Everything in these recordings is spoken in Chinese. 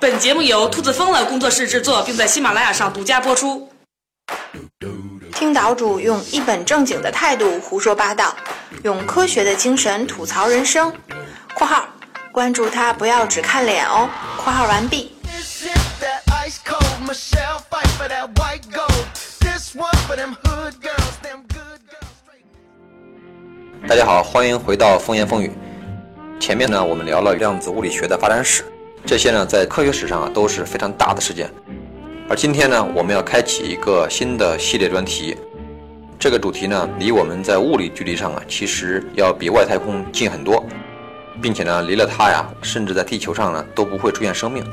本节目由兔子疯了工作室制作，并在喜马拉雅上独家播出。听岛主用一本正经的态度胡说八道，用科学的精神吐槽人生。（括号关注他，不要只看脸哦。）（括号完毕。）大家好，欢迎回到风言风语。前面呢，我们聊了量子物理学的发展史，这些呢，在科学史上啊都是非常大的事件。而今天呢，我们要开启一个新的系列专题。这个主题呢，离我们在物理距离上啊，其实要比外太空近很多，并且呢，离了它呀，甚至在地球上呢，都不会出现生命。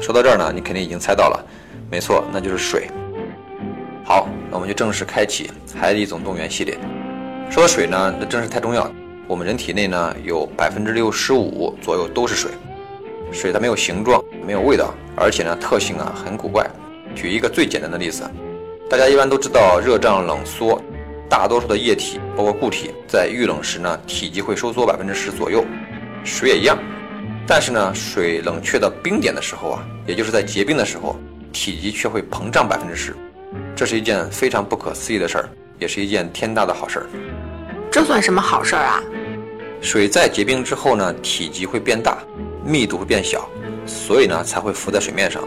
说到这儿呢，你肯定已经猜到了，没错，那就是水。好，那我们就正式开启《海底总动员》系列。说到水呢，那真是太重要。我们人体内呢，有百分之六十五左右都是水。水它没有形状，没有味道，而且呢，特性啊很古怪。举一个最简单的例子，大家一般都知道热胀冷缩，大多数的液体，包括固体，在遇冷时呢，体积会收缩百分之十左右。水也一样，但是呢，水冷却到冰点的时候啊，也就是在结冰的时候，体积却会膨胀百分之十。这是一件非常不可思议的事儿，也是一件天大的好事儿。这算什么好事儿啊？水在结冰之后呢，体积会变大，密度会变小，所以呢才会浮在水面上。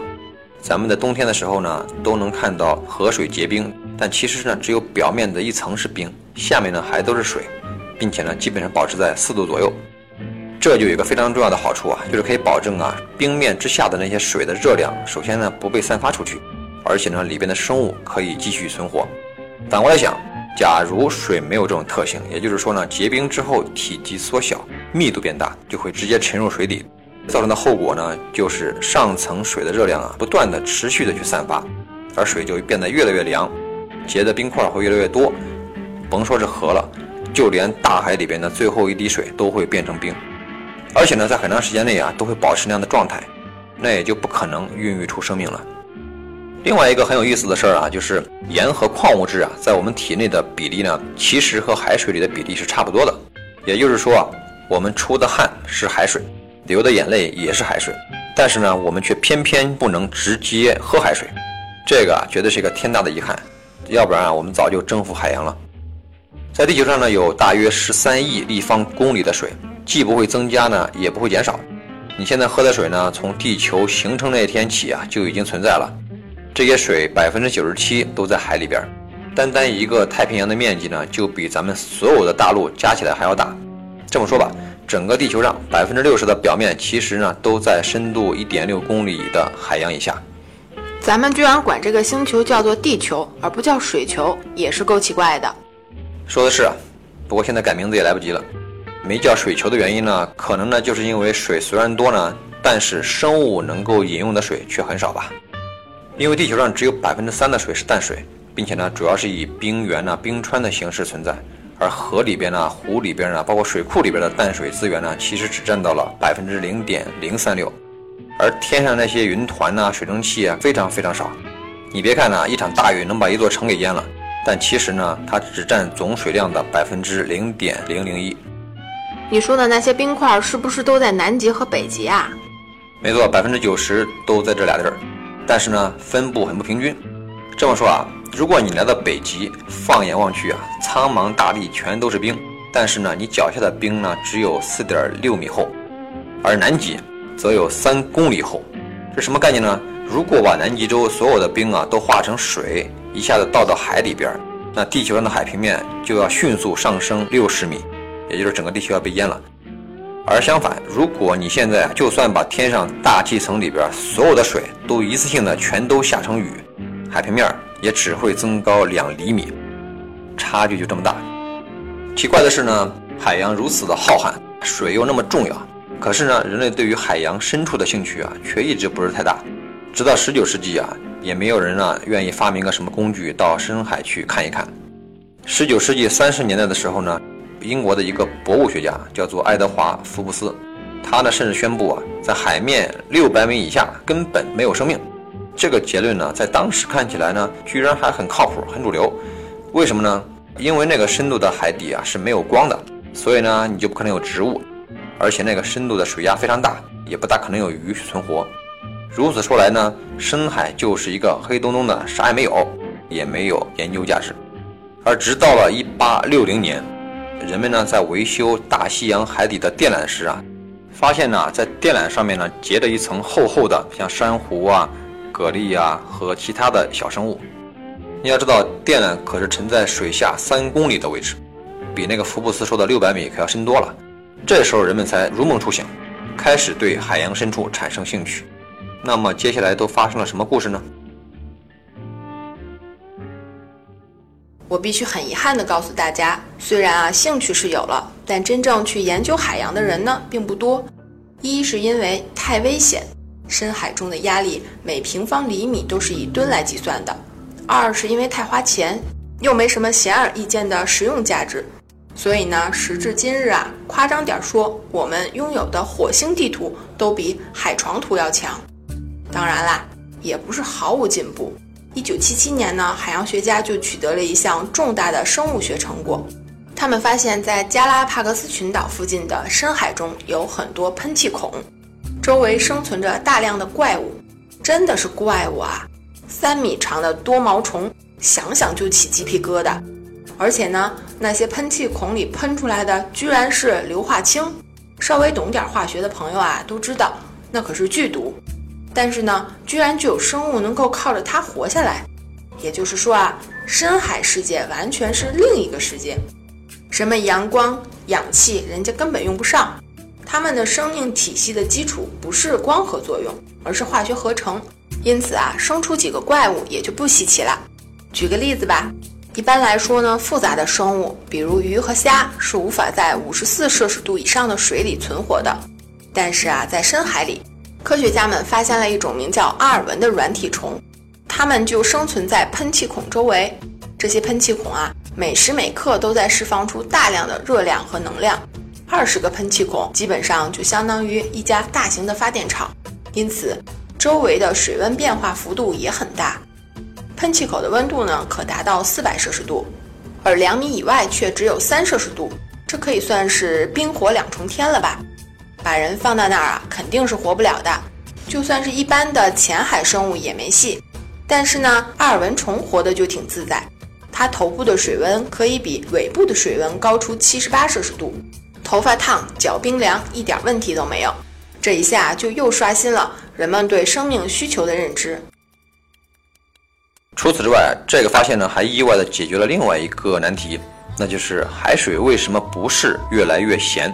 咱们在冬天的时候呢，都能看到河水结冰，但其实呢只有表面的一层是冰，下面呢还都是水，并且呢基本上保持在四度左右。这就有一个非常重要的好处啊，就是可以保证啊冰面之下的那些水的热量，首先呢不被散发出去。而且呢，里边的生物可以继续存活。反过来想，假如水没有这种特性，也就是说呢，结冰之后体积缩小，密度变大，就会直接沉入水底，造成的后果呢，就是上层水的热量啊，不断的持续的去散发，而水就变得越来越凉，结的冰块会越来越多。甭说是河了，就连大海里边的最后一滴水都会变成冰，而且呢，在很长时间内啊，都会保持那样的状态，那也就不可能孕育出生命了。另外一个很有意思的事儿啊，就是盐和矿物质啊，在我们体内的比例呢，其实和海水里的比例是差不多的。也就是说啊，我们出的汗是海水，流的眼泪也是海水，但是呢，我们却偏偏不能直接喝海水，这个啊，绝对是一个天大的遗憾。要不然啊，我们早就征服海洋了。在地球上呢，有大约十三亿立方公里的水，既不会增加呢，也不会减少。你现在喝的水呢，从地球形成那天起啊，就已经存在了。这些水百分之九十七都在海里边，单单一个太平洋的面积呢，就比咱们所有的大陆加起来还要大。这么说吧，整个地球上百分之六十的表面其实呢都在深度一点六公里的海洋以下。咱们居然管这个星球叫做地球，而不叫水球，也是够奇怪的。说的是，不过现在改名字也来不及了。没叫水球的原因呢，可能呢就是因为水虽然多呢，但是生物能够饮用的水却很少吧。因为地球上只有百分之三的水是淡水，并且呢，主要是以冰原呐、冰川的形式存在，而河里边呢、湖里边呢，包括水库里边的淡水资源呢，其实只占到了百分之零点零三六，而天上那些云团呐、水蒸气啊，非常非常少。你别看呢，一场大雨能把一座城给淹了，但其实呢，它只占总水量的百分之零点零零一。你说的那些冰块是不是都在南极和北极啊？没错，百分之九十都在这俩地儿。但是呢，分布很不平均。这么说啊，如果你来到北极，放眼望去啊，苍茫大地全都是冰，但是呢，你脚下的冰呢只有四点六米厚，而南极则有三公里厚。这什么概念呢？如果把南极洲所有的冰啊都化成水，一下子倒到海里边，那地球上的海平面就要迅速上升六十米，也就是整个地球要被淹了。而相反，如果你现在就算把天上大气层里边所有的水都一次性的全都下成雨，海平面也只会增高两厘米，差距就这么大。奇怪的是呢，海洋如此的浩瀚，水又那么重要，可是呢，人类对于海洋深处的兴趣啊，却一直不是太大。直到十九世纪啊，也没有人啊愿意发明个什么工具到深海去看一看。十九世纪三十年代的时候呢。英国的一个博物学家叫做爱德华·福布斯，他呢甚至宣布啊，在海面六百米以下根本没有生命。这个结论呢，在当时看起来呢，居然还很靠谱、很主流。为什么呢？因为那个深度的海底啊是没有光的，所以呢你就不可能有植物。而且那个深度的水压非常大，也不大可能有鱼存活。如此说来呢，深海就是一个黑洞洞的，啥也没有，也没有研究价值。而直到了1860年，人们呢在维修大西洋海底的电缆时啊，发现呢在电缆上面呢结着一层厚厚的像珊瑚啊、蛤蜊啊和其他的小生物。你要知道，电缆可是沉在水下三公里的位置，比那个福布斯说的六百米可要深多了。这时候人们才如梦初醒，开始对海洋深处产生兴趣。那么接下来都发生了什么故事呢？我必须很遗憾地告诉大家，虽然啊兴趣是有了，但真正去研究海洋的人呢并不多。一是因为太危险，深海中的压力每平方厘米都是以吨来计算的。二是因为太花钱，又没什么显而易见的实用价值，所以呢，时至今日啊，夸张点说，我们拥有的火星地图都比海床图要强。当然啦，也不是毫无进步。一九七七年呢，海洋学家就取得了一项重大的生物学成果，他们发现，在加拉帕戈斯群岛附近的深海中有很多喷气孔，周围生存着大量的怪物，真的是怪物啊！三米长的多毛虫，想想就起鸡皮疙瘩。而且呢，那些喷气孔里喷出来的居然是硫化氢。稍微懂点化学的朋友啊，都知道那可是剧毒。但是呢，居然就有生物能够靠着它活下来。也就是说啊，深海世界完全是另一个世界。什么阳光、氧气，人家根本用不上。它们的生命体系的基础不是光合作用，而是化学合成。因此啊，生出几个怪物也就不稀奇了。举个例子吧，一般来说呢，复杂的生物，比如鱼和虾，是无法在五十四摄氏度以上的水里存活的。但是啊，在深海里，科学家们发现了一种名叫阿尔文的软体虫，它们就生存在喷气孔周围。这些喷气孔啊，每时每刻都在释放出大量的热量和能量。二十个喷气孔基本上就相当于一家大型的发电厂。因此。周围的水温变化幅度也很大，喷气口的温度呢可达到四百摄氏度，而两米以外却只有三摄氏度，这可以算是冰火两重天了吧？把人放到那儿啊，肯定是活不了的。就算是一般的浅海生物也没戏。但是呢，阿尔文虫活得就挺自在，它头部的水温可以比尾部的水温高出七十八摄氏度，头发烫，脚冰凉，一点问题都没有。这一下就又刷新了。人们对生命需求的认知。除此之外，这个发现呢，还意外的解决了另外一个难题，那就是海水为什么不是越来越咸？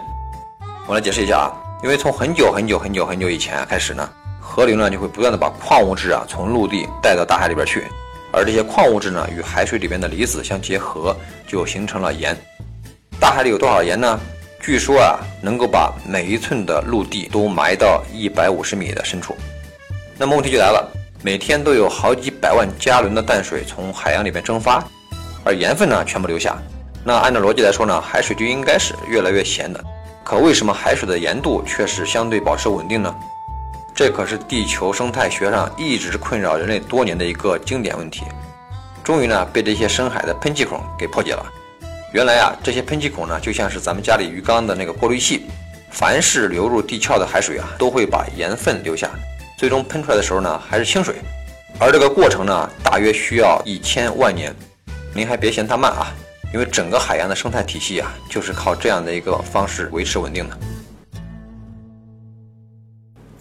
我来解释一下啊，因为从很久很久很久很久以前开始呢，河流呢就会不断的把矿物质啊从陆地带到大海里边去，而这些矿物质呢与海水里边的离子相结合，就形成了盐。大海里有多少盐呢？据说啊，能够把每一寸的陆地都埋到一百五十米的深处。那么问题就来了，每天都有好几百万加仑的淡水从海洋里面蒸发，而盐分呢全部留下。那按照逻辑来说呢，海水就应该是越来越咸的。可为什么海水的盐度却是相对保持稳定呢？这可是地球生态学上一直困扰人类多年的一个经典问题，终于呢被这些深海的喷气孔给破解了。原来啊，这些喷气孔呢，就像是咱们家里鱼缸的那个过滤器，凡是流入地壳的海水啊，都会把盐分留下，最终喷出来的时候呢，还是清水。而这个过程呢，大约需要一千万年。您还别嫌它慢啊，因为整个海洋的生态体系啊，就是靠这样的一个方式维持稳定的。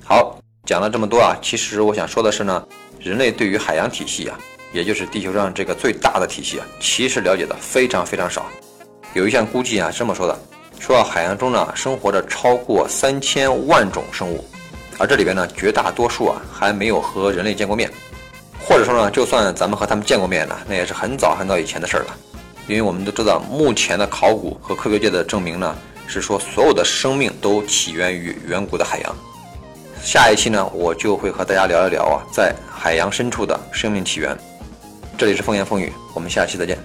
好，讲了这么多啊，其实我想说的是呢，人类对于海洋体系啊。也就是地球上这个最大的体系啊，其实了解的非常非常少。有一项估计啊，这么说的：说海洋中呢，生活着超过三千万种生物，而这里边呢，绝大多数啊，还没有和人类见过面，或者说呢，就算咱们和他们见过面呢，那也是很早很早以前的事儿了。因为我们都知道，目前的考古和科学界的证明呢，是说所有的生命都起源于远古的海洋。下一期呢，我就会和大家聊一聊啊，在海洋深处的生命起源。这里是风言风语，我们下期再见。